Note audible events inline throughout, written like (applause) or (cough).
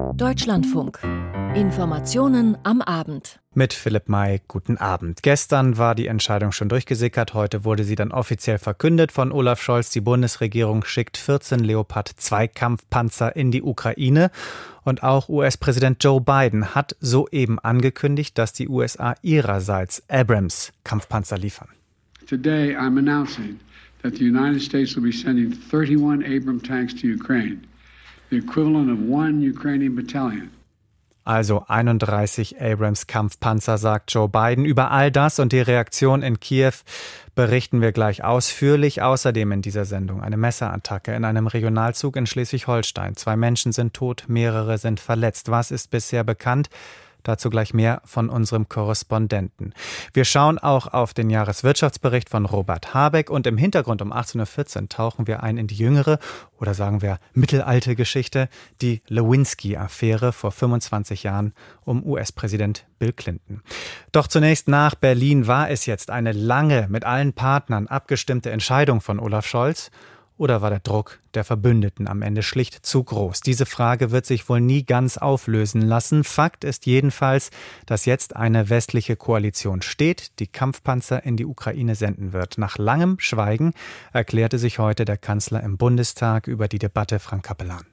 Deutschlandfunk. Informationen am Abend. Mit Philipp May, guten Abend. Gestern war die Entscheidung schon durchgesickert, heute wurde sie dann offiziell verkündet von Olaf Scholz. Die Bundesregierung schickt 14 Leopard 2 Kampfpanzer in die Ukraine. Und auch US-Präsident Joe Biden hat soeben angekündigt, dass die USA ihrerseits Abrams Kampfpanzer liefern. Today I'm announcing that the United States will be sending 31 Abrams tanks to Ukraine, Also 31 Abrams Kampfpanzer, sagt Joe Biden. Über all das und die Reaktion in Kiew berichten wir gleich ausführlich. Außerdem in dieser Sendung eine Messerattacke in einem Regionalzug in Schleswig-Holstein. Zwei Menschen sind tot, mehrere sind verletzt. Was ist bisher bekannt? Dazu gleich mehr von unserem Korrespondenten. Wir schauen auch auf den Jahreswirtschaftsbericht von Robert Habeck und im Hintergrund um 18.14 Uhr tauchen wir ein in die jüngere oder sagen wir mittelalte Geschichte, die Lewinsky-Affäre vor 25 Jahren um US-Präsident Bill Clinton. Doch zunächst nach Berlin war es jetzt eine lange, mit allen Partnern abgestimmte Entscheidung von Olaf Scholz oder war der Druck der Verbündeten am Ende schlicht zu groß? Diese Frage wird sich wohl nie ganz auflösen lassen. Fakt ist jedenfalls, dass jetzt eine westliche Koalition steht, die Kampfpanzer in die Ukraine senden wird. Nach langem Schweigen erklärte sich heute der Kanzler im Bundestag über die Debatte Frank Kapellan.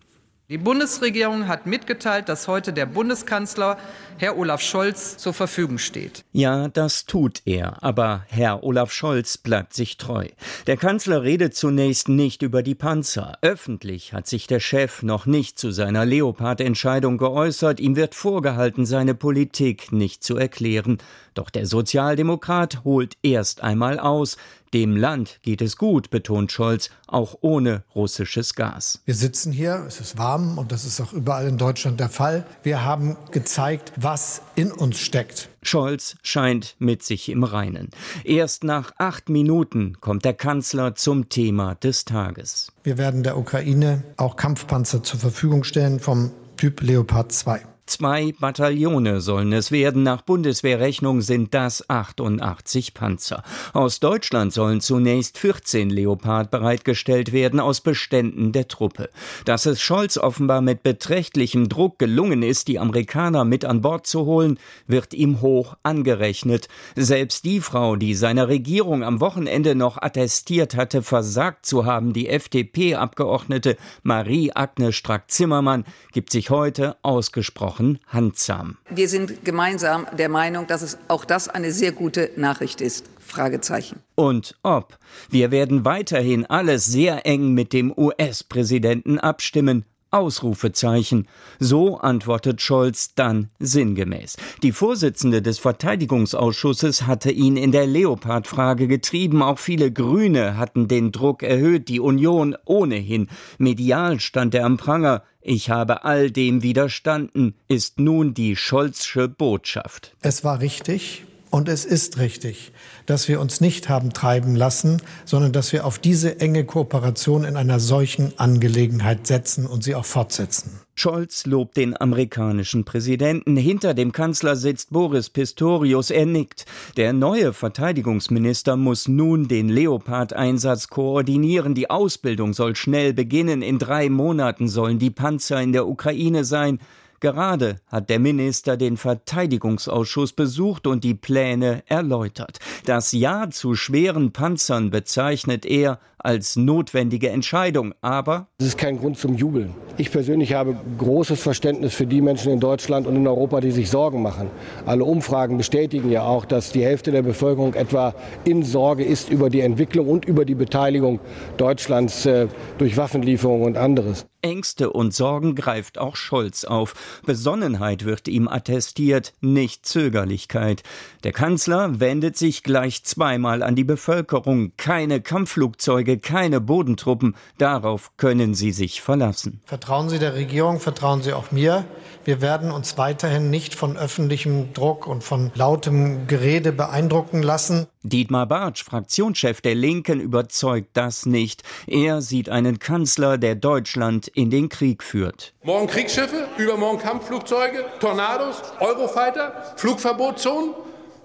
Die Bundesregierung hat mitgeteilt, dass heute der Bundeskanzler, Herr Olaf Scholz, zur Verfügung steht. Ja, das tut er. Aber Herr Olaf Scholz bleibt sich treu. Der Kanzler redet zunächst nicht über die Panzer. Öffentlich hat sich der Chef noch nicht zu seiner Leopard-Entscheidung geäußert. Ihm wird vorgehalten, seine Politik nicht zu erklären. Doch der Sozialdemokrat holt erst einmal aus. Dem Land geht es gut, betont Scholz, auch ohne russisches Gas. Wir sitzen hier, es ist warm und das ist auch überall in Deutschland der Fall. Wir haben gezeigt, was in uns steckt. Scholz scheint mit sich im Reinen. Erst nach acht Minuten kommt der Kanzler zum Thema des Tages. Wir werden der Ukraine auch Kampfpanzer zur Verfügung stellen vom Typ Leopard 2. Zwei Bataillone sollen es werden. Nach Bundeswehrrechnung sind das 88 Panzer. Aus Deutschland sollen zunächst 14 Leopard bereitgestellt werden aus Beständen der Truppe. Dass es Scholz offenbar mit beträchtlichem Druck gelungen ist, die Amerikaner mit an Bord zu holen, wird ihm hoch angerechnet. Selbst die Frau, die seiner Regierung am Wochenende noch attestiert hatte, versagt zu haben, die FDP-Abgeordnete Marie-Agnes Strack-Zimmermann, gibt sich heute ausgesprochen Wochen handsam. Wir sind gemeinsam der Meinung, dass es auch das eine sehr gute Nachricht ist. Fragezeichen. Und ob. Wir werden weiterhin alles sehr eng mit dem US-Präsidenten abstimmen. Ausrufezeichen. So antwortet Scholz dann sinngemäß. Die Vorsitzende des Verteidigungsausschusses hatte ihn in der Leopard-Frage getrieben. Auch viele Grüne hatten den Druck erhöht. Die Union ohnehin. Medial stand er am Pranger. Ich habe all dem widerstanden, ist nun die Scholzsche Botschaft. Es war richtig und es ist richtig, dass wir uns nicht haben treiben lassen, sondern dass wir auf diese enge Kooperation in einer solchen Angelegenheit setzen und sie auch fortsetzen. Scholz lobt den amerikanischen Präsidenten. Hinter dem Kanzler sitzt Boris Pistorius. Er nickt. Der neue Verteidigungsminister muss nun den Leopard-Einsatz koordinieren. Die Ausbildung soll schnell beginnen. In drei Monaten sollen die Panzer in der Ukraine sein. Gerade hat der Minister den Verteidigungsausschuss besucht und die Pläne erläutert. Das Ja zu schweren Panzern bezeichnet er als notwendige Entscheidung, aber es ist kein Grund zum Jubeln. Ich persönlich habe großes Verständnis für die Menschen in Deutschland und in Europa, die sich Sorgen machen. Alle Umfragen bestätigen ja auch, dass die Hälfte der Bevölkerung etwa in Sorge ist über die Entwicklung und über die Beteiligung Deutschlands äh, durch Waffenlieferungen und anderes. Ängste und Sorgen greift auch Scholz auf. Besonnenheit wird ihm attestiert, nicht Zögerlichkeit. Der Kanzler wendet sich gleich zweimal an die Bevölkerung. Keine Kampfflugzeuge, keine Bodentruppen. Darauf können Sie sich verlassen. Vertrauen Sie der Regierung, vertrauen Sie auch mir. Wir werden uns weiterhin nicht von öffentlichem Druck und von lautem Gerede beeindrucken lassen. Dietmar Bartsch, Fraktionschef der Linken, überzeugt das nicht. Er sieht einen Kanzler, der Deutschland in den Krieg führt. Morgen Kriegsschiffe, übermorgen Kampfflugzeuge, Tornados, Eurofighter, Flugverbotszonen.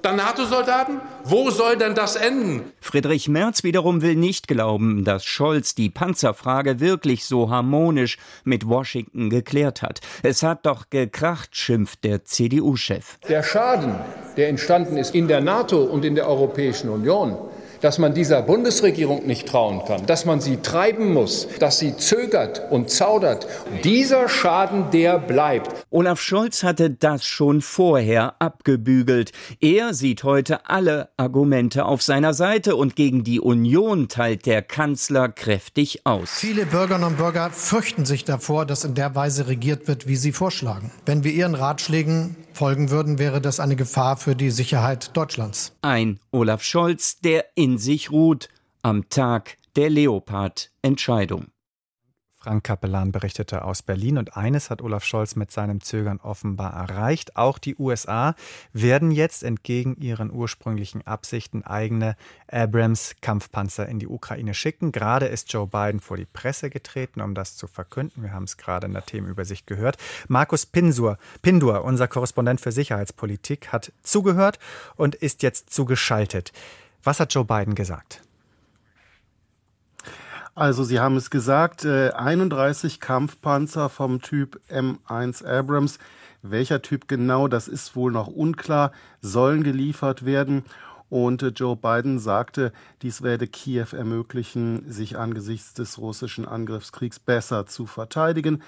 Dann NATO-Soldaten? Wo soll denn das enden? Friedrich Merz wiederum will nicht glauben, dass Scholz die Panzerfrage wirklich so harmonisch mit Washington geklärt hat. Es hat doch gekracht, schimpft der CDU-Chef. Der Schaden, der entstanden ist in der NATO und in der Europäischen Union, dass man dieser Bundesregierung nicht trauen kann, dass man sie treiben muss, dass sie zögert und zaudert. Dieser Schaden, der bleibt. Olaf Scholz hatte das schon vorher abgebügelt. Er sieht heute alle Argumente auf seiner Seite und gegen die Union teilt der Kanzler kräftig aus. Viele Bürgerinnen und Bürger fürchten sich davor, dass in der Weise regiert wird, wie sie vorschlagen. Wenn wir ihren Ratschlägen folgen würden, wäre das eine Gefahr für die Sicherheit Deutschlands. Ein Olaf Scholz, der in sich ruht am Tag der Leopard-Entscheidung. Frank Kapellan berichtete aus Berlin und eines hat Olaf Scholz mit seinem Zögern offenbar erreicht. Auch die USA werden jetzt entgegen ihren ursprünglichen Absichten eigene Abrams-Kampfpanzer in die Ukraine schicken. Gerade ist Joe Biden vor die Presse getreten, um das zu verkünden. Wir haben es gerade in der Themenübersicht gehört. Markus Pinsur, Pindur, unser Korrespondent für Sicherheitspolitik, hat zugehört und ist jetzt zugeschaltet. Was hat Joe Biden gesagt? Also Sie haben es gesagt, 31 äh, Kampfpanzer vom Typ M1 Abrams. Welcher Typ genau, das ist wohl noch unklar, sollen geliefert werden. Und äh, Joe Biden sagte, dies werde Kiew ermöglichen, sich angesichts des russischen Angriffskriegs besser zu verteidigen.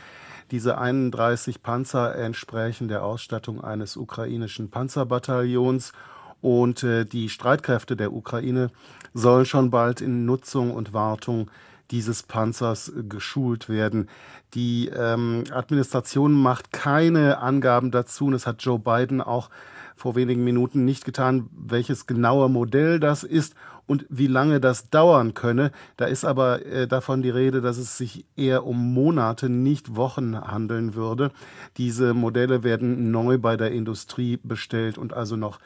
Diese 31 Panzer entsprechen der Ausstattung eines ukrainischen Panzerbataillons und äh, die Streitkräfte der Ukraine sollen schon bald in Nutzung und Wartung dieses Panzers geschult werden. Die ähm, Administration macht keine Angaben dazu und das hat Joe Biden auch vor wenigen Minuten nicht getan, welches genaue Modell das ist und wie lange das dauern könne. Da ist aber äh, davon die Rede, dass es sich eher um Monate, nicht Wochen handeln würde. Diese Modelle werden neu bei der Industrie bestellt und also noch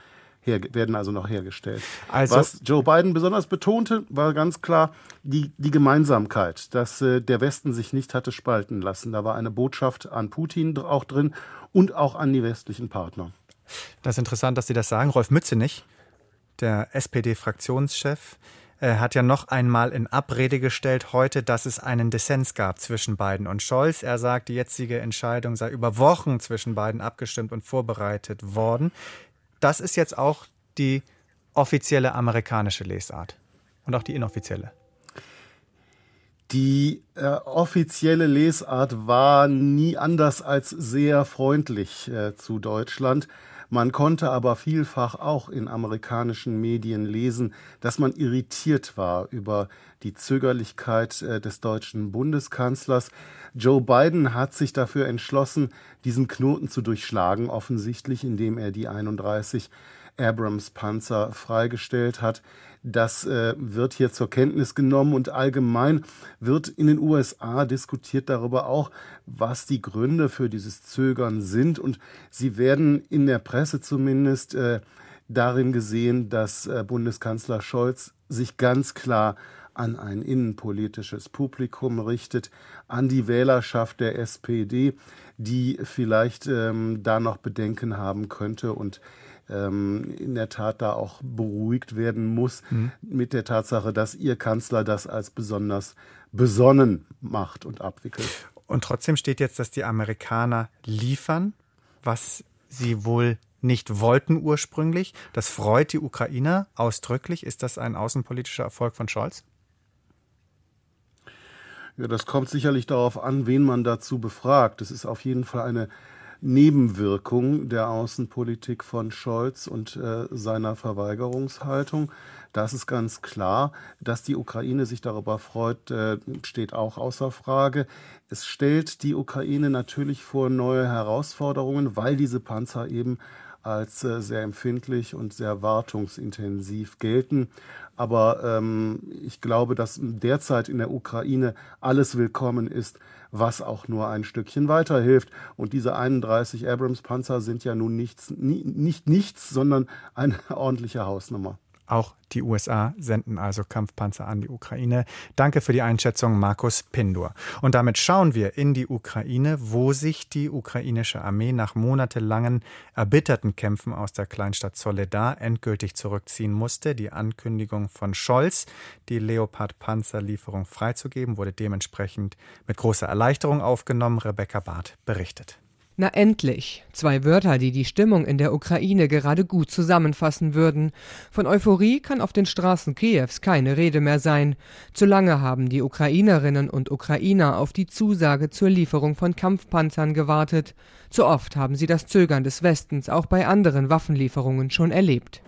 werden also noch hergestellt. Also, Was Joe Biden besonders betonte, war ganz klar die, die Gemeinsamkeit, dass äh, der Westen sich nicht hatte spalten lassen. Da war eine Botschaft an Putin auch drin und auch an die westlichen Partner. Das ist interessant, dass Sie das sagen. Rolf Mützenich, der SPD-Fraktionschef, äh, hat ja noch einmal in Abrede gestellt heute, dass es einen Dissens gab zwischen Biden und Scholz. Er sagt, die jetzige Entscheidung sei über Wochen zwischen beiden abgestimmt und vorbereitet worden das ist jetzt auch die offizielle amerikanische Lesart und auch die inoffizielle. Die äh, offizielle Lesart war nie anders als sehr freundlich äh, zu Deutschland. Man konnte aber vielfach auch in amerikanischen Medien lesen, dass man irritiert war über die Zögerlichkeit äh, des deutschen Bundeskanzlers. Joe Biden hat sich dafür entschlossen, diesen Knoten zu durchschlagen, offensichtlich, indem er die 31 Abrams-Panzer freigestellt hat. Das äh, wird hier zur Kenntnis genommen und allgemein wird in den USA diskutiert darüber auch, was die Gründe für dieses Zögern sind. Und sie werden in der Presse zumindest äh, darin gesehen, dass äh, Bundeskanzler Scholz sich ganz klar an ein innenpolitisches Publikum richtet, an die Wählerschaft der SPD, die vielleicht ähm, da noch Bedenken haben könnte und ähm, in der Tat da auch beruhigt werden muss mhm. mit der Tatsache, dass ihr Kanzler das als besonders besonnen macht und abwickelt. Und trotzdem steht jetzt, dass die Amerikaner liefern, was sie wohl nicht wollten ursprünglich. Das freut die Ukrainer ausdrücklich. Ist das ein außenpolitischer Erfolg von Scholz? Ja, das kommt sicherlich darauf an, wen man dazu befragt. Es ist auf jeden Fall eine Nebenwirkung der Außenpolitik von Scholz und äh, seiner Verweigerungshaltung. Das ist ganz klar. Dass die Ukraine sich darüber freut, äh, steht auch außer Frage. Es stellt die Ukraine natürlich vor neue Herausforderungen, weil diese Panzer eben als äh, sehr empfindlich und sehr wartungsintensiv gelten. Aber ähm, ich glaube, dass derzeit in der Ukraine alles willkommen ist, was auch nur ein Stückchen weiterhilft. Und diese 31 Abrams-Panzer sind ja nun nichts, nie, nicht nichts, sondern eine (laughs) ordentliche Hausnummer. Auch die USA senden also Kampfpanzer an die Ukraine. Danke für die Einschätzung, Markus Pindur. Und damit schauen wir in die Ukraine, wo sich die ukrainische Armee nach monatelangen erbitterten Kämpfen aus der Kleinstadt Soledar endgültig zurückziehen musste. Die Ankündigung von Scholz, die Leopard-Panzerlieferung freizugeben, wurde dementsprechend mit großer Erleichterung aufgenommen. Rebecca Barth berichtet. Na endlich. Zwei Wörter, die die Stimmung in der Ukraine gerade gut zusammenfassen würden. Von Euphorie kann auf den Straßen Kiews keine Rede mehr sein. Zu lange haben die Ukrainerinnen und Ukrainer auf die Zusage zur Lieferung von Kampfpanzern gewartet. Zu oft haben sie das Zögern des Westens auch bei anderen Waffenlieferungen schon erlebt.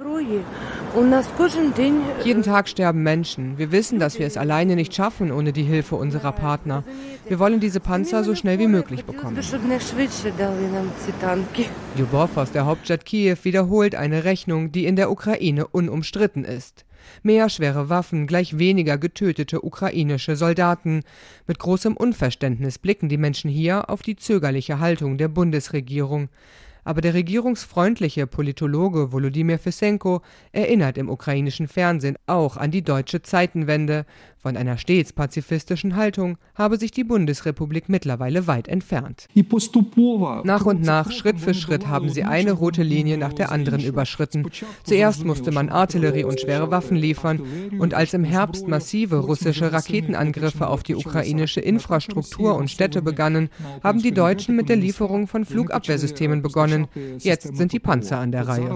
Jeden Tag sterben Menschen. Wir wissen, dass wir es alleine nicht schaffen ohne die Hilfe unserer Partner. Wir wollen diese Panzer so schnell wie möglich bekommen. Ljubov aus der Hauptstadt Kiew wiederholt eine Rechnung, die in der Ukraine unumstritten ist. Mehr schwere Waffen gleich weniger getötete ukrainische Soldaten. Mit großem Unverständnis blicken die Menschen hier auf die zögerliche Haltung der Bundesregierung. Aber der regierungsfreundliche Politologe Volodymyr Fesenko erinnert im ukrainischen Fernsehen auch an die deutsche Zeitenwende. Von einer stets pazifistischen Haltung habe sich die Bundesrepublik mittlerweile weit entfernt. Nach und nach, Schritt für Schritt, haben sie eine rote Linie nach der anderen überschritten. Zuerst musste man Artillerie und schwere Waffen liefern, und als im Herbst massive russische Raketenangriffe auf die ukrainische Infrastruktur und Städte begannen, haben die Deutschen mit der Lieferung von Flugabwehrsystemen begonnen. Jetzt sind die Panzer an der Reihe.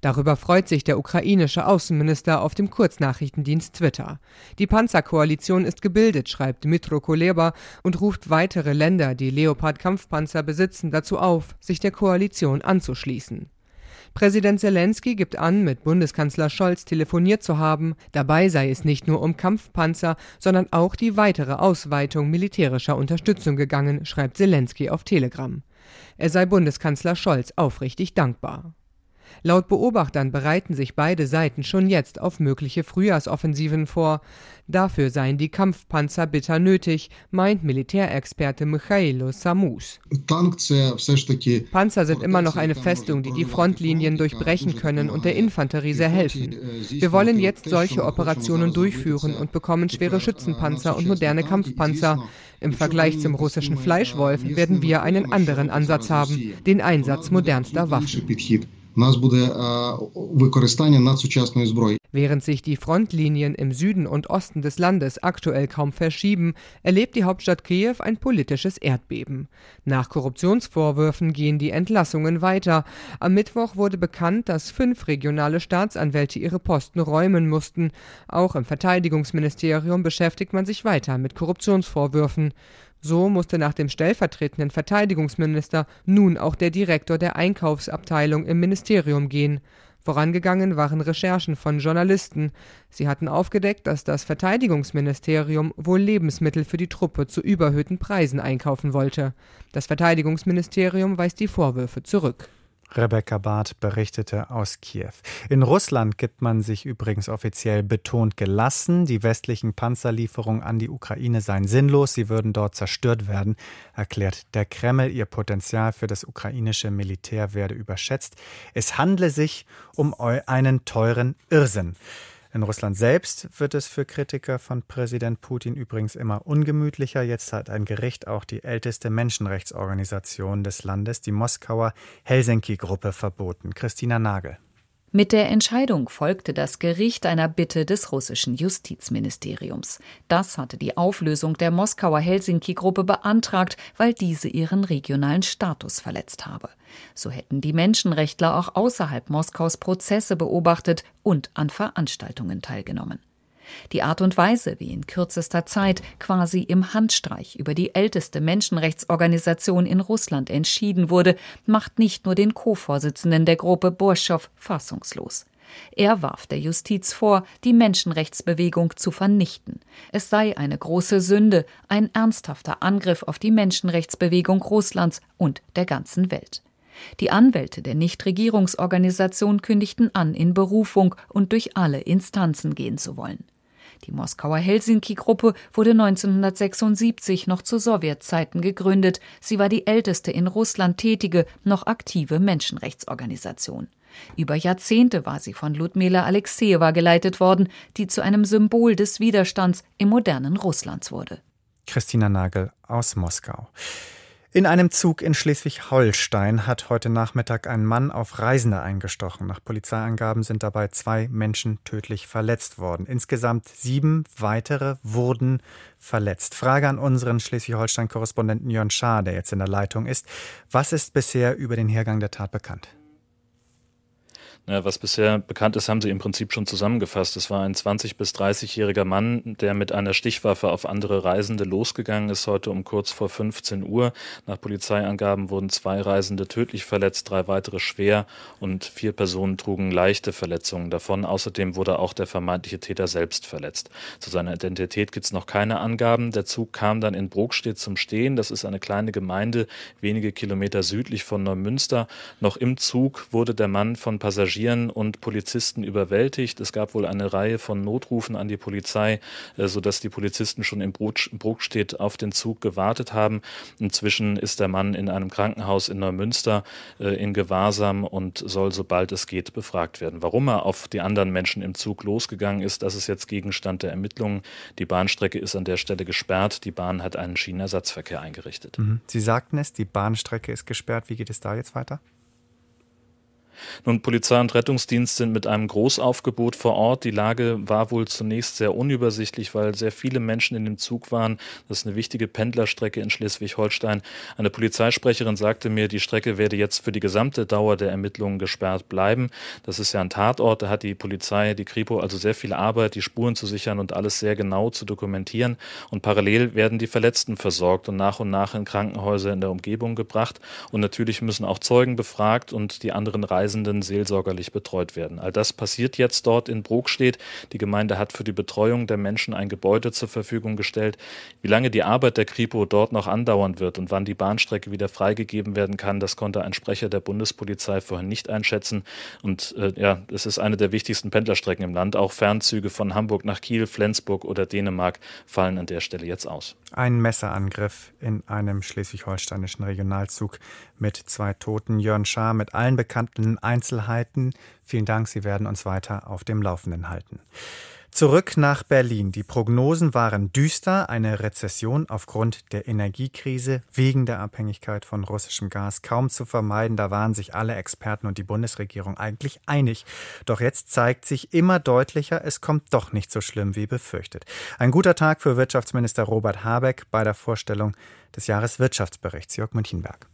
Darüber freut sich der ukrainische Außenminister auf dem Kurznachrichtendienst Dienst Twitter. Die Panzerkoalition ist gebildet, schreibt Dmitro Kuleba und ruft weitere Länder, die Leopard-Kampfpanzer besitzen, dazu auf, sich der Koalition anzuschließen. Präsident Zelensky gibt an, mit Bundeskanzler Scholz telefoniert zu haben. Dabei sei es nicht nur um Kampfpanzer, sondern auch die weitere Ausweitung militärischer Unterstützung gegangen, schreibt Zelensky auf Telegram. Er sei Bundeskanzler Scholz aufrichtig dankbar. Laut Beobachtern bereiten sich beide Seiten schon jetzt auf mögliche Frühjahrsoffensiven vor. Dafür seien die Kampfpanzer bitter nötig, meint Militärexperte Michailo Samus. Panzer sind immer noch eine Festung, die die Frontlinien durchbrechen können und der Infanterie sehr helfen. Wir wollen jetzt solche Operationen durchführen und bekommen schwere Schützenpanzer und moderne Kampfpanzer. Im Vergleich zum russischen Fleischwolf werden wir einen anderen Ansatz haben, den Einsatz modernster Waffen нас буде використання надсучасної зброї. Während sich die Frontlinien im Süden und Osten des Landes aktuell kaum verschieben, erlebt die Hauptstadt Kiew ein politisches Erdbeben. Nach Korruptionsvorwürfen gehen die Entlassungen weiter. Am Mittwoch wurde bekannt, dass fünf regionale Staatsanwälte ihre Posten räumen mussten. Auch im Verteidigungsministerium beschäftigt man sich weiter mit Korruptionsvorwürfen. So musste nach dem stellvertretenden Verteidigungsminister nun auch der Direktor der Einkaufsabteilung im Ministerium gehen. Vorangegangen waren Recherchen von Journalisten. Sie hatten aufgedeckt, dass das Verteidigungsministerium wohl Lebensmittel für die Truppe zu überhöhten Preisen einkaufen wollte. Das Verteidigungsministerium weist die Vorwürfe zurück. Rebecca Barth berichtete aus Kiew. In Russland gibt man sich übrigens offiziell betont gelassen. Die westlichen Panzerlieferungen an die Ukraine seien sinnlos, sie würden dort zerstört werden, erklärt der Kreml. Ihr Potenzial für das ukrainische Militär werde überschätzt. Es handle sich um einen teuren Irrsinn. In Russland selbst wird es für Kritiker von Präsident Putin übrigens immer ungemütlicher. Jetzt hat ein Gericht auch die älteste Menschenrechtsorganisation des Landes, die Moskauer Helsinki-Gruppe, verboten. Christina Nagel. Mit der Entscheidung folgte das Gericht einer Bitte des russischen Justizministeriums. Das hatte die Auflösung der Moskauer Helsinki-Gruppe beantragt, weil diese ihren regionalen Status verletzt habe. So hätten die Menschenrechtler auch außerhalb Moskaus Prozesse beobachtet und an Veranstaltungen teilgenommen. Die Art und Weise, wie in kürzester Zeit quasi im Handstreich über die älteste Menschenrechtsorganisation in Russland entschieden wurde, macht nicht nur den Co-Vorsitzenden der Gruppe Borschow fassungslos. Er warf der Justiz vor, die Menschenrechtsbewegung zu vernichten. Es sei eine große Sünde, ein ernsthafter Angriff auf die Menschenrechtsbewegung Russlands und der ganzen Welt. Die Anwälte der Nichtregierungsorganisation kündigten an, in Berufung und durch alle Instanzen gehen zu wollen. Die Moskauer Helsinki-Gruppe wurde 1976 noch zu Sowjetzeiten gegründet. Sie war die älteste in Russland tätige, noch aktive Menschenrechtsorganisation. Über Jahrzehnte war sie von Ludmila Alexejewa geleitet worden, die zu einem Symbol des Widerstands im modernen Russlands wurde. Christina Nagel aus Moskau. In einem Zug in Schleswig-Holstein hat heute Nachmittag ein Mann auf Reisende eingestochen. Nach Polizeiangaben sind dabei zwei Menschen tödlich verletzt worden. Insgesamt sieben weitere wurden verletzt. Frage an unseren Schleswig-Holstein-Korrespondenten Jörn Schaar, der jetzt in der Leitung ist. Was ist bisher über den Hergang der Tat bekannt? Was bisher bekannt ist, haben Sie im Prinzip schon zusammengefasst. Es war ein 20- bis 30-jähriger Mann, der mit einer Stichwaffe auf andere Reisende losgegangen ist, heute um kurz vor 15 Uhr. Nach Polizeiangaben wurden zwei Reisende tödlich verletzt, drei weitere schwer und vier Personen trugen leichte Verletzungen davon. Außerdem wurde auch der vermeintliche Täter selbst verletzt. Zu seiner Identität gibt es noch keine Angaben. Der Zug kam dann in Brokstedt zum Stehen. Das ist eine kleine Gemeinde, wenige Kilometer südlich von Neumünster. Noch im Zug wurde der Mann von Passagieren Passagieren und Polizisten überwältigt. Es gab wohl eine Reihe von Notrufen an die Polizei, äh, sodass die Polizisten schon in Bruckstedt auf den Zug gewartet haben. Inzwischen ist der Mann in einem Krankenhaus in Neumünster äh, in Gewahrsam und soll, sobald es geht, befragt werden. Warum er auf die anderen Menschen im Zug losgegangen ist, das ist jetzt Gegenstand der Ermittlungen. Die Bahnstrecke ist an der Stelle gesperrt. Die Bahn hat einen Schienenersatzverkehr eingerichtet. Mhm. Sie sagten es, die Bahnstrecke ist gesperrt. Wie geht es da jetzt weiter? Nun, Polizei und Rettungsdienst sind mit einem Großaufgebot vor Ort. Die Lage war wohl zunächst sehr unübersichtlich, weil sehr viele Menschen in dem Zug waren. Das ist eine wichtige Pendlerstrecke in Schleswig-Holstein. Eine Polizeisprecherin sagte mir, die Strecke werde jetzt für die gesamte Dauer der Ermittlungen gesperrt bleiben. Das ist ja ein Tatort. Da hat die Polizei, die Kripo also sehr viel Arbeit, die Spuren zu sichern und alles sehr genau zu dokumentieren. Und parallel werden die Verletzten versorgt und nach und nach in Krankenhäuser in der Umgebung gebracht. Und natürlich müssen auch Zeugen befragt und die anderen Reisenden Reisenden seelsorgerlich betreut werden. All das passiert jetzt dort in Brokstedt. Die Gemeinde hat für die Betreuung der Menschen ein Gebäude zur Verfügung gestellt. Wie lange die Arbeit der Kripo dort noch andauern wird und wann die Bahnstrecke wieder freigegeben werden kann, das konnte ein Sprecher der Bundespolizei vorhin nicht einschätzen. Und äh, ja, es ist eine der wichtigsten Pendlerstrecken im Land. Auch Fernzüge von Hamburg nach Kiel, Flensburg oder Dänemark fallen an der Stelle jetzt aus. Ein Messerangriff in einem schleswig-holsteinischen Regionalzug mit zwei Toten. Jörn Schaar mit allen bekannten Einzelheiten. Vielen Dank, Sie werden uns weiter auf dem Laufenden halten. Zurück nach Berlin. Die Prognosen waren düster. Eine Rezession aufgrund der Energiekrise wegen der Abhängigkeit von russischem Gas kaum zu vermeiden. Da waren sich alle Experten und die Bundesregierung eigentlich einig. Doch jetzt zeigt sich immer deutlicher, es kommt doch nicht so schlimm wie befürchtet. Ein guter Tag für Wirtschaftsminister Robert Habeck bei der Vorstellung des Jahreswirtschaftsberichts. Jörg Münchenberg.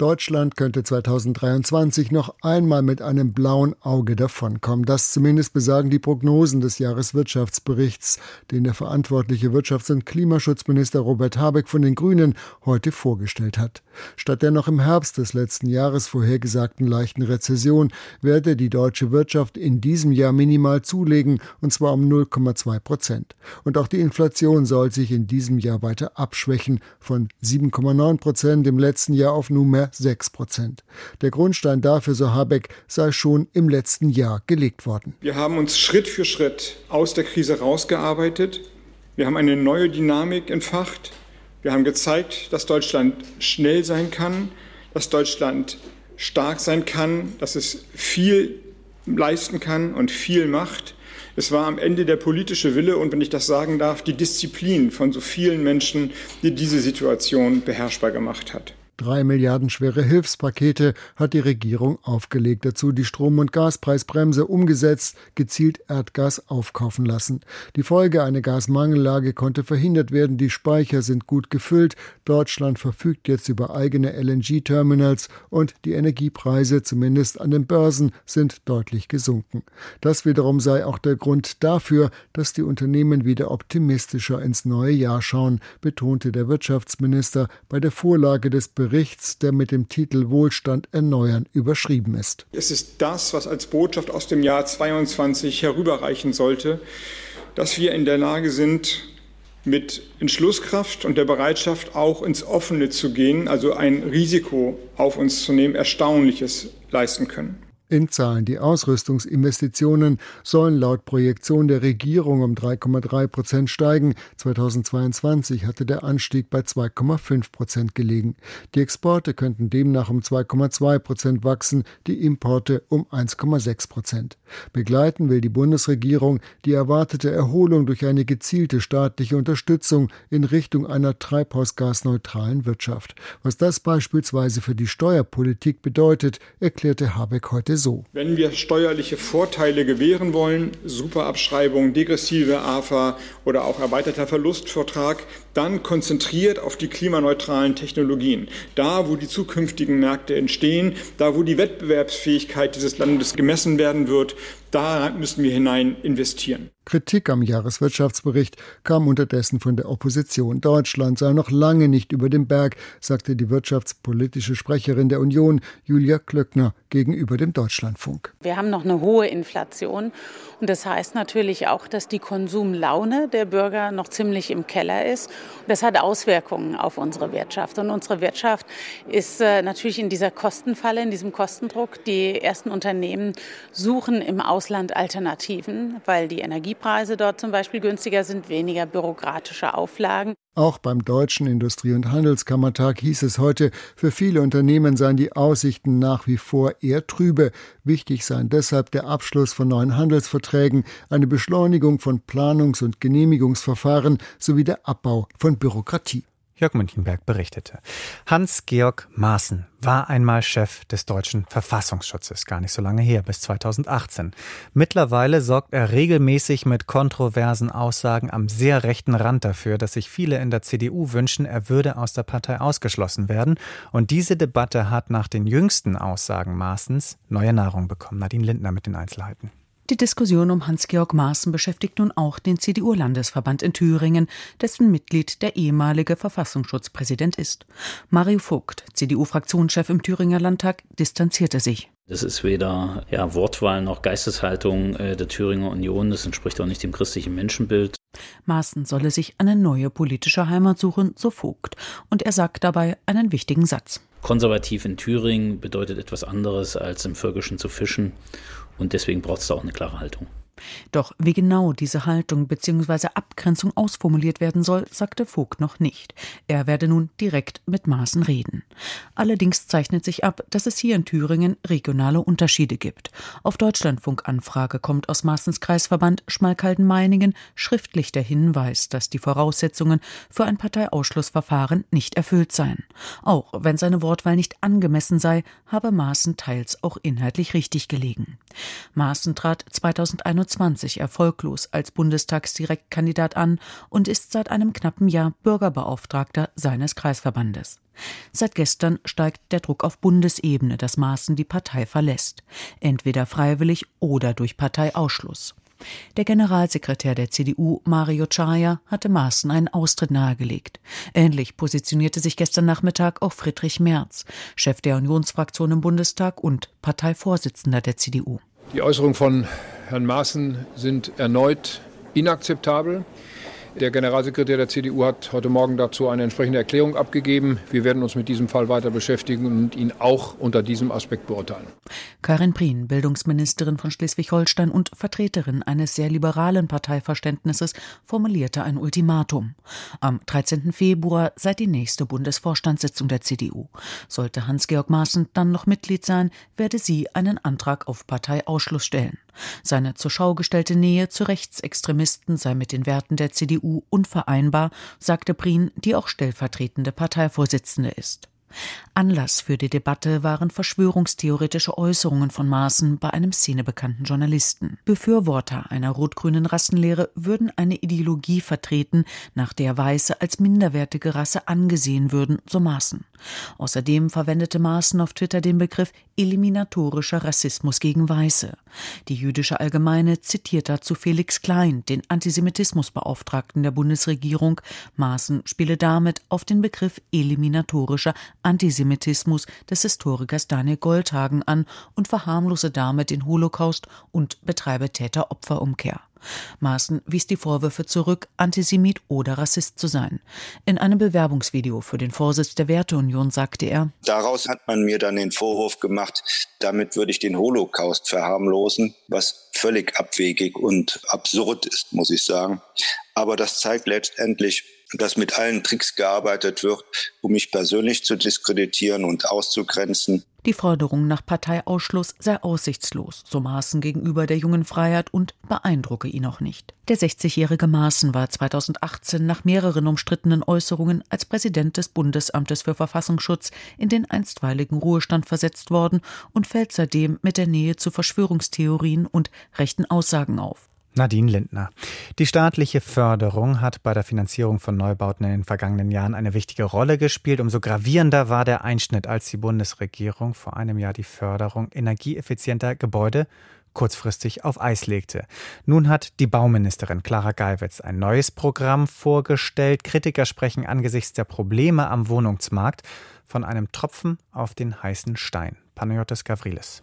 Deutschland könnte 2023 noch einmal mit einem blauen Auge davonkommen. Das zumindest besagen die Prognosen des Jahreswirtschaftsberichts, den der verantwortliche Wirtschafts- und Klimaschutzminister Robert Habeck von den Grünen heute vorgestellt hat. Statt der noch im Herbst des letzten Jahres vorhergesagten leichten Rezession werde die deutsche Wirtschaft in diesem Jahr minimal zulegen, und zwar um 0,2 Prozent. Und auch die Inflation soll sich in diesem Jahr weiter abschwächen, von 7,9 Prozent im letzten Jahr auf nunmehr 6 Prozent. Der Grundstein dafür, so Habeck, sei schon im letzten Jahr gelegt worden. Wir haben uns Schritt für Schritt aus der Krise rausgearbeitet. Wir haben eine neue Dynamik entfacht. Wir haben gezeigt, dass Deutschland schnell sein kann, dass Deutschland stark sein kann, dass es viel leisten kann und viel macht. Es war am Ende der politische Wille und, wenn ich das sagen darf, die Disziplin von so vielen Menschen, die diese Situation beherrschbar gemacht hat. Drei Milliarden schwere Hilfspakete hat die Regierung aufgelegt. Dazu die Strom- und Gaspreisbremse umgesetzt, gezielt Erdgas aufkaufen lassen. Die Folge eine Gasmangellage konnte verhindert werden. Die Speicher sind gut gefüllt. Deutschland verfügt jetzt über eigene LNG-Terminals und die Energiepreise, zumindest an den Börsen, sind deutlich gesunken. Das wiederum sei auch der Grund dafür, dass die Unternehmen wieder optimistischer ins neue Jahr schauen, betonte der Wirtschaftsminister bei der Vorlage des Berichts Berichts, der mit dem Titel Wohlstand erneuern überschrieben ist. Es ist das, was als Botschaft aus dem Jahr 22 herüberreichen sollte, dass wir in der Lage sind, mit Entschlusskraft und der Bereitschaft auch ins Offene zu gehen, also ein Risiko auf uns zu nehmen, Erstaunliches leisten können. In Zahlen die Ausrüstungsinvestitionen sollen laut Projektion der Regierung um 3,3 Prozent steigen. 2022 hatte der Anstieg bei 2,5 Prozent gelegen. Die Exporte könnten demnach um 2,2 Prozent wachsen, die Importe um 1,6 Prozent. Begleiten will die Bundesregierung die erwartete Erholung durch eine gezielte staatliche Unterstützung in Richtung einer treibhausgasneutralen Wirtschaft. Was das beispielsweise für die Steuerpolitik bedeutet, erklärte Habeck heute so. Wenn wir steuerliche Vorteile gewähren wollen, Superabschreibung, degressive AFA oder auch erweiterter Verlustvertrag, dann konzentriert auf die klimaneutralen Technologien. Da, wo die zukünftigen Märkte entstehen, da, wo die Wettbewerbsfähigkeit dieses Landes gemessen werden wird, da müssen wir hinein investieren. Kritik am Jahreswirtschaftsbericht kam unterdessen von der Opposition. Deutschland sei noch lange nicht über dem Berg, sagte die wirtschaftspolitische Sprecherin der Union, Julia Klöckner, gegenüber dem Deutschlandfunk. Wir haben noch eine hohe Inflation und das heißt natürlich auch, dass die Konsumlaune der Bürger noch ziemlich im Keller ist. Das hat Auswirkungen auf unsere Wirtschaft. Und unsere Wirtschaft ist äh, natürlich in dieser Kostenfalle, in diesem Kostendruck. Die ersten Unternehmen suchen im Ausland Alternativen, weil die Energiepreise dort zum Beispiel günstiger sind, weniger bürokratische Auflagen. Auch beim Deutschen Industrie- und Handelskammertag hieß es heute, für viele Unternehmen seien die Aussichten nach wie vor eher trübe. Wichtig seien deshalb der Abschluss von neuen Handelsverträgen, eine Beschleunigung von Planungs- und Genehmigungsverfahren sowie der Abbau von Bürokratie. Jörg Münchenberg berichtete. Hans-Georg Maaßen war einmal Chef des deutschen Verfassungsschutzes, gar nicht so lange her, bis 2018. Mittlerweile sorgt er regelmäßig mit kontroversen Aussagen am sehr rechten Rand dafür, dass sich viele in der CDU wünschen, er würde aus der Partei ausgeschlossen werden. Und diese Debatte hat nach den jüngsten Aussagen Maaßens neue Nahrung bekommen. Nadine Lindner mit den Einzelheiten. Die Diskussion um Hans-Georg Maaßen beschäftigt nun auch den CDU-Landesverband in Thüringen, dessen Mitglied der ehemalige Verfassungsschutzpräsident ist. Mario Vogt, CDU-Fraktionschef im Thüringer Landtag, distanzierte sich. Das ist weder ja, Wortwahl noch Geisteshaltung äh, der Thüringer Union. Das entspricht auch nicht dem christlichen Menschenbild. Maaßen solle sich eine neue politische Heimat suchen, so Vogt. Und er sagt dabei einen wichtigen Satz. Konservativ in Thüringen bedeutet etwas anderes als im Völkischen zu fischen. Und deswegen braucht es da auch eine klare Haltung. Doch wie genau diese Haltung bzw. Abgrenzung ausformuliert werden soll, sagte Vogt noch nicht. Er werde nun direkt mit Maßen reden. Allerdings zeichnet sich ab, dass es hier in Thüringen regionale Unterschiede gibt. Auf Deutschlandfunk-Anfrage kommt aus Maaßens Kreisverband Schmalkalden-Meiningen schriftlich der Hinweis, dass die Voraussetzungen für ein Parteiausschlussverfahren nicht erfüllt seien. Auch wenn seine Wortwahl nicht angemessen sei, habe Maaßen teils auch inhaltlich richtig gelegen. Maaßen trat 2021 2021 erfolglos als Bundestagsdirektkandidat an und ist seit einem knappen Jahr Bürgerbeauftragter seines Kreisverbandes. Seit gestern steigt der Druck auf Bundesebene, dass Maaßen die Partei verlässt, entweder freiwillig oder durch Parteiausschluss. Der Generalsekretär der CDU, Mario Chaya, hatte Maaßen einen Austritt nahegelegt. Ähnlich positionierte sich gestern Nachmittag auch Friedrich Merz, Chef der Unionsfraktion im Bundestag und Parteivorsitzender der CDU. Die Äußerung von Herrn Maaßen sind erneut inakzeptabel. Der Generalsekretär der CDU hat heute Morgen dazu eine entsprechende Erklärung abgegeben. Wir werden uns mit diesem Fall weiter beschäftigen und ihn auch unter diesem Aspekt beurteilen. Karin Prien, Bildungsministerin von Schleswig-Holstein und Vertreterin eines sehr liberalen Parteiverständnisses, formulierte ein Ultimatum. Am 13. Februar sei die nächste Bundesvorstandssitzung der CDU. Sollte Hans-Georg Maaßen dann noch Mitglied sein, werde sie einen Antrag auf Parteiausschluss stellen. Seine zur Schau gestellte Nähe zu Rechtsextremisten sei mit den Werten der CDU unvereinbar, sagte Prien, die auch stellvertretende Parteivorsitzende ist. Anlass für die Debatte waren verschwörungstheoretische Äußerungen von Maaßen bei einem szenebekannten Journalisten. Befürworter einer rot-grünen Rassenlehre würden eine Ideologie vertreten, nach der Weiße als minderwertige Rasse angesehen würden, so Maaßen. Außerdem verwendete Maaßen auf Twitter den Begriff eliminatorischer Rassismus gegen Weiße. Die jüdische Allgemeine zitiert dazu Felix Klein, den Antisemitismusbeauftragten der Bundesregierung. Maaßen spiele damit auf den Begriff eliminatorischer Antisemitismus des Historikers Daniel Goldhagen an und verharmlose damit den Holocaust und betreibe Täter-Opfer-Umkehr. Maaßen wies die Vorwürfe zurück, Antisemit oder Rassist zu sein. In einem Bewerbungsvideo für den Vorsitz der Werteunion sagte er, Daraus hat man mir dann den Vorwurf gemacht, damit würde ich den Holocaust verharmlosen, was völlig abwegig und absurd ist, muss ich sagen. Aber das zeigt letztendlich, dass mit allen Tricks gearbeitet wird, um mich persönlich zu diskreditieren und auszugrenzen. Die Forderung nach Parteiausschluss sei aussichtslos, so Maaßen gegenüber der jungen Freiheit und beeindrucke ihn auch nicht. Der 60-jährige Maaßen war 2018 nach mehreren umstrittenen Äußerungen als Präsident des Bundesamtes für Verfassungsschutz in den einstweiligen Ruhestand versetzt worden und fällt seitdem mit der Nähe zu Verschwörungstheorien und rechten Aussagen auf. Nadine Lindner. Die staatliche Förderung hat bei der Finanzierung von Neubauten in den vergangenen Jahren eine wichtige Rolle gespielt. Umso gravierender war der Einschnitt, als die Bundesregierung vor einem Jahr die Förderung energieeffizienter Gebäude kurzfristig auf Eis legte. Nun hat die Bauministerin Clara Geiwitz ein neues Programm vorgestellt. Kritiker sprechen angesichts der Probleme am Wohnungsmarkt von einem Tropfen auf den heißen Stein. Panayotis Gavrilis.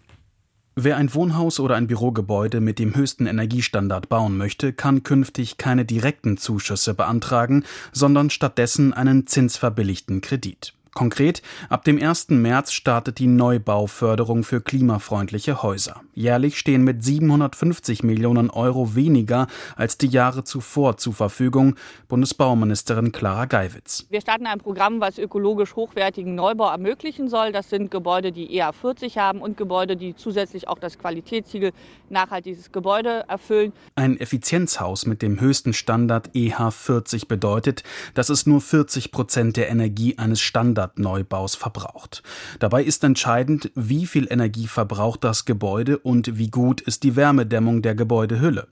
Wer ein Wohnhaus oder ein Bürogebäude mit dem höchsten Energiestandard bauen möchte, kann künftig keine direkten Zuschüsse beantragen, sondern stattdessen einen zinsverbilligten Kredit. Konkret, ab dem 1. März startet die Neubauförderung für klimafreundliche Häuser. Jährlich stehen mit 750 Millionen Euro weniger als die Jahre zuvor zur Verfügung, Bundesbauministerin Clara Geiwitz. Wir starten ein Programm, was ökologisch hochwertigen Neubau ermöglichen soll. Das sind Gebäude, die EA 40 haben und Gebäude, die zusätzlich auch das Qualitätssiegel nachhaltiges Gebäude erfüllen. Ein Effizienzhaus mit dem höchsten Standard EH 40 bedeutet, dass es nur 40 Prozent der Energie eines Standards Standardneubaus verbraucht. Dabei ist entscheidend, wie viel Energie verbraucht das Gebäude und wie gut ist die Wärmedämmung der Gebäudehülle.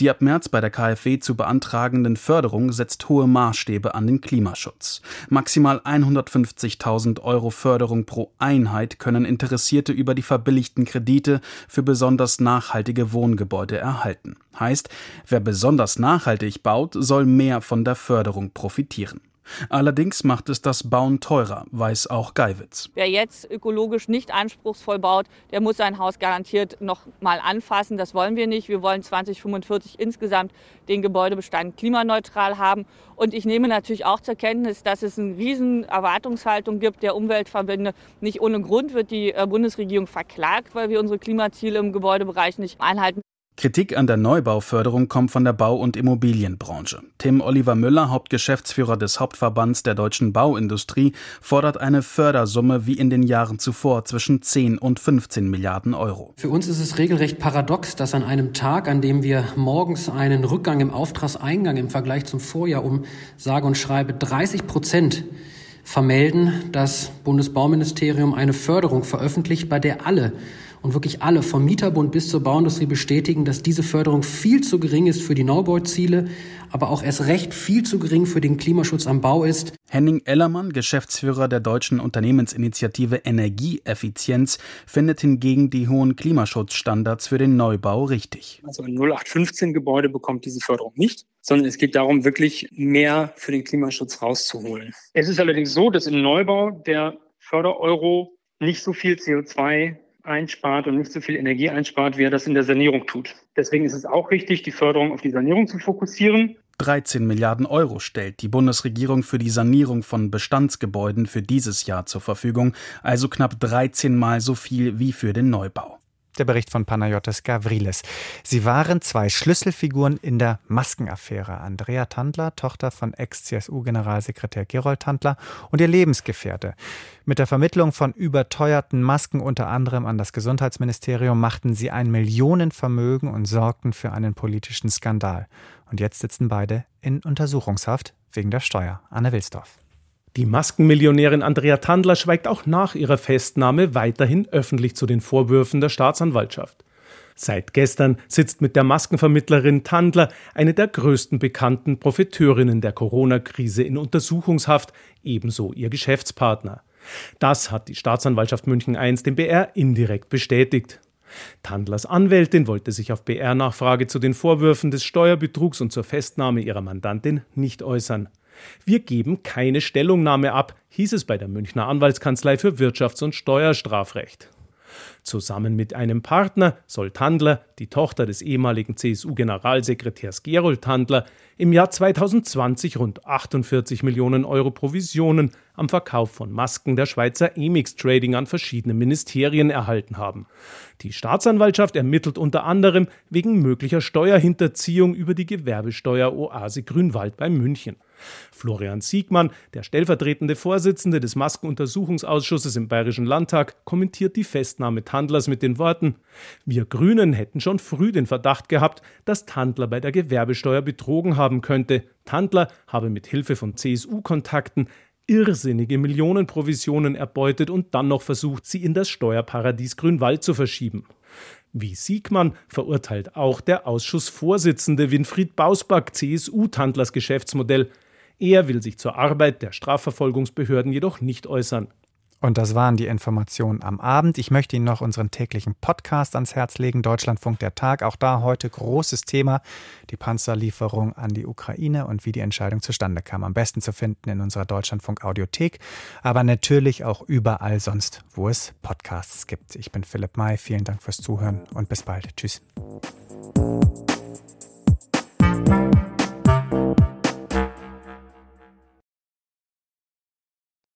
Die ab März bei der KfW zu beantragenden Förderung setzt hohe Maßstäbe an den Klimaschutz. Maximal 150.000 Euro Förderung pro Einheit können Interessierte über die verbilligten Kredite für besonders nachhaltige Wohngebäude erhalten. Heißt, wer besonders nachhaltig baut, soll mehr von der Förderung profitieren. Allerdings macht es das Bauen teurer, weiß auch Geiwitz. Wer jetzt ökologisch nicht anspruchsvoll baut, der muss sein Haus garantiert noch mal anfassen. Das wollen wir nicht. Wir wollen 2045 insgesamt den Gebäudebestand klimaneutral haben. Und ich nehme natürlich auch zur Kenntnis, dass es eine riesen Erwartungshaltung gibt der Umweltverbände. Nicht ohne Grund wird die äh, Bundesregierung verklagt, weil wir unsere Klimaziele im Gebäudebereich nicht einhalten. Kritik an der Neubauförderung kommt von der Bau- und Immobilienbranche. Tim Oliver Müller, Hauptgeschäftsführer des Hauptverbands der deutschen Bauindustrie, fordert eine Fördersumme wie in den Jahren zuvor zwischen 10 und 15 Milliarden Euro. Für uns ist es regelrecht paradox, dass an einem Tag, an dem wir morgens einen Rückgang im Auftragseingang im Vergleich zum Vorjahr um sage und schreibe 30 Prozent vermelden, das Bundesbauministerium eine Förderung veröffentlicht, bei der alle und wirklich alle, vom Mieterbund bis zur Bauindustrie, bestätigen, dass diese Förderung viel zu gering ist für die Neubauziele, aber auch erst recht viel zu gering für den Klimaschutz am Bau ist. Henning Ellermann, Geschäftsführer der deutschen Unternehmensinitiative Energieeffizienz, findet hingegen die hohen Klimaschutzstandards für den Neubau richtig. Also ein 0815 Gebäude bekommt diese Förderung nicht, sondern es geht darum, wirklich mehr für den Klimaschutz rauszuholen. Es ist allerdings so, dass im Neubau der Fördereuro nicht so viel CO2 einspart und nicht so viel Energie einspart, wie er das in der Sanierung tut. Deswegen ist es auch wichtig, die Förderung auf die Sanierung zu fokussieren. 13 Milliarden Euro stellt die Bundesregierung für die Sanierung von Bestandsgebäuden für dieses Jahr zur Verfügung, also knapp 13 Mal so viel wie für den Neubau. Der Bericht von Panayotis Gavrilis. Sie waren zwei Schlüsselfiguren in der Maskenaffäre. Andrea Tandler, Tochter von Ex-CSU-Generalsekretär Gerold Tandler und ihr Lebensgefährte. Mit der Vermittlung von überteuerten Masken unter anderem an das Gesundheitsministerium machten sie ein Millionenvermögen und sorgten für einen politischen Skandal. Und jetzt sitzen beide in Untersuchungshaft wegen der Steuer. Anne Wilsdorf. Die Maskenmillionärin Andrea Tandler schweigt auch nach ihrer Festnahme weiterhin öffentlich zu den Vorwürfen der Staatsanwaltschaft. Seit gestern sitzt mit der Maskenvermittlerin Tandler eine der größten bekannten Profiteurinnen der Corona-Krise in Untersuchungshaft, ebenso ihr Geschäftspartner. Das hat die Staatsanwaltschaft München I dem BR indirekt bestätigt. Tandlers Anwältin wollte sich auf BR-Nachfrage zu den Vorwürfen des Steuerbetrugs und zur Festnahme ihrer Mandantin nicht äußern. Wir geben keine Stellungnahme ab, hieß es bei der Münchner Anwaltskanzlei für Wirtschafts- und Steuerstrafrecht. Zusammen mit einem Partner soll Tandler, die Tochter des ehemaligen CSU-Generalsekretärs Gerold Tandler, im Jahr 2020 rund 48 Millionen Euro Provisionen am Verkauf von Masken der Schweizer Emix Trading an verschiedene Ministerien erhalten haben. Die Staatsanwaltschaft ermittelt unter anderem wegen möglicher Steuerhinterziehung über die Gewerbesteueroase Grünwald bei München. Florian Siegmann, der stellvertretende Vorsitzende des Maskenuntersuchungsausschusses im Bayerischen Landtag, kommentiert die Festnahme Tandlers mit den Worten: Wir Grünen hätten schon früh den Verdacht gehabt, dass Tandler bei der Gewerbesteuer betrogen haben könnte. Tandler habe mit Hilfe von CSU-Kontakten irrsinnige Millionenprovisionen erbeutet und dann noch versucht, sie in das Steuerparadies Grünwald zu verschieben. Wie Siegmann verurteilt auch der Ausschussvorsitzende Winfried Bausback CSU Tandlers Geschäftsmodell. Er will sich zur Arbeit der Strafverfolgungsbehörden jedoch nicht äußern. Und das waren die Informationen am Abend. Ich möchte Ihnen noch unseren täglichen Podcast ans Herz legen, Deutschlandfunk der Tag. Auch da heute großes Thema, die Panzerlieferung an die Ukraine und wie die Entscheidung zustande kam. Am besten zu finden in unserer Deutschlandfunk Audiothek, aber natürlich auch überall sonst, wo es Podcasts gibt. Ich bin Philipp May, vielen Dank fürs Zuhören und bis bald. Tschüss.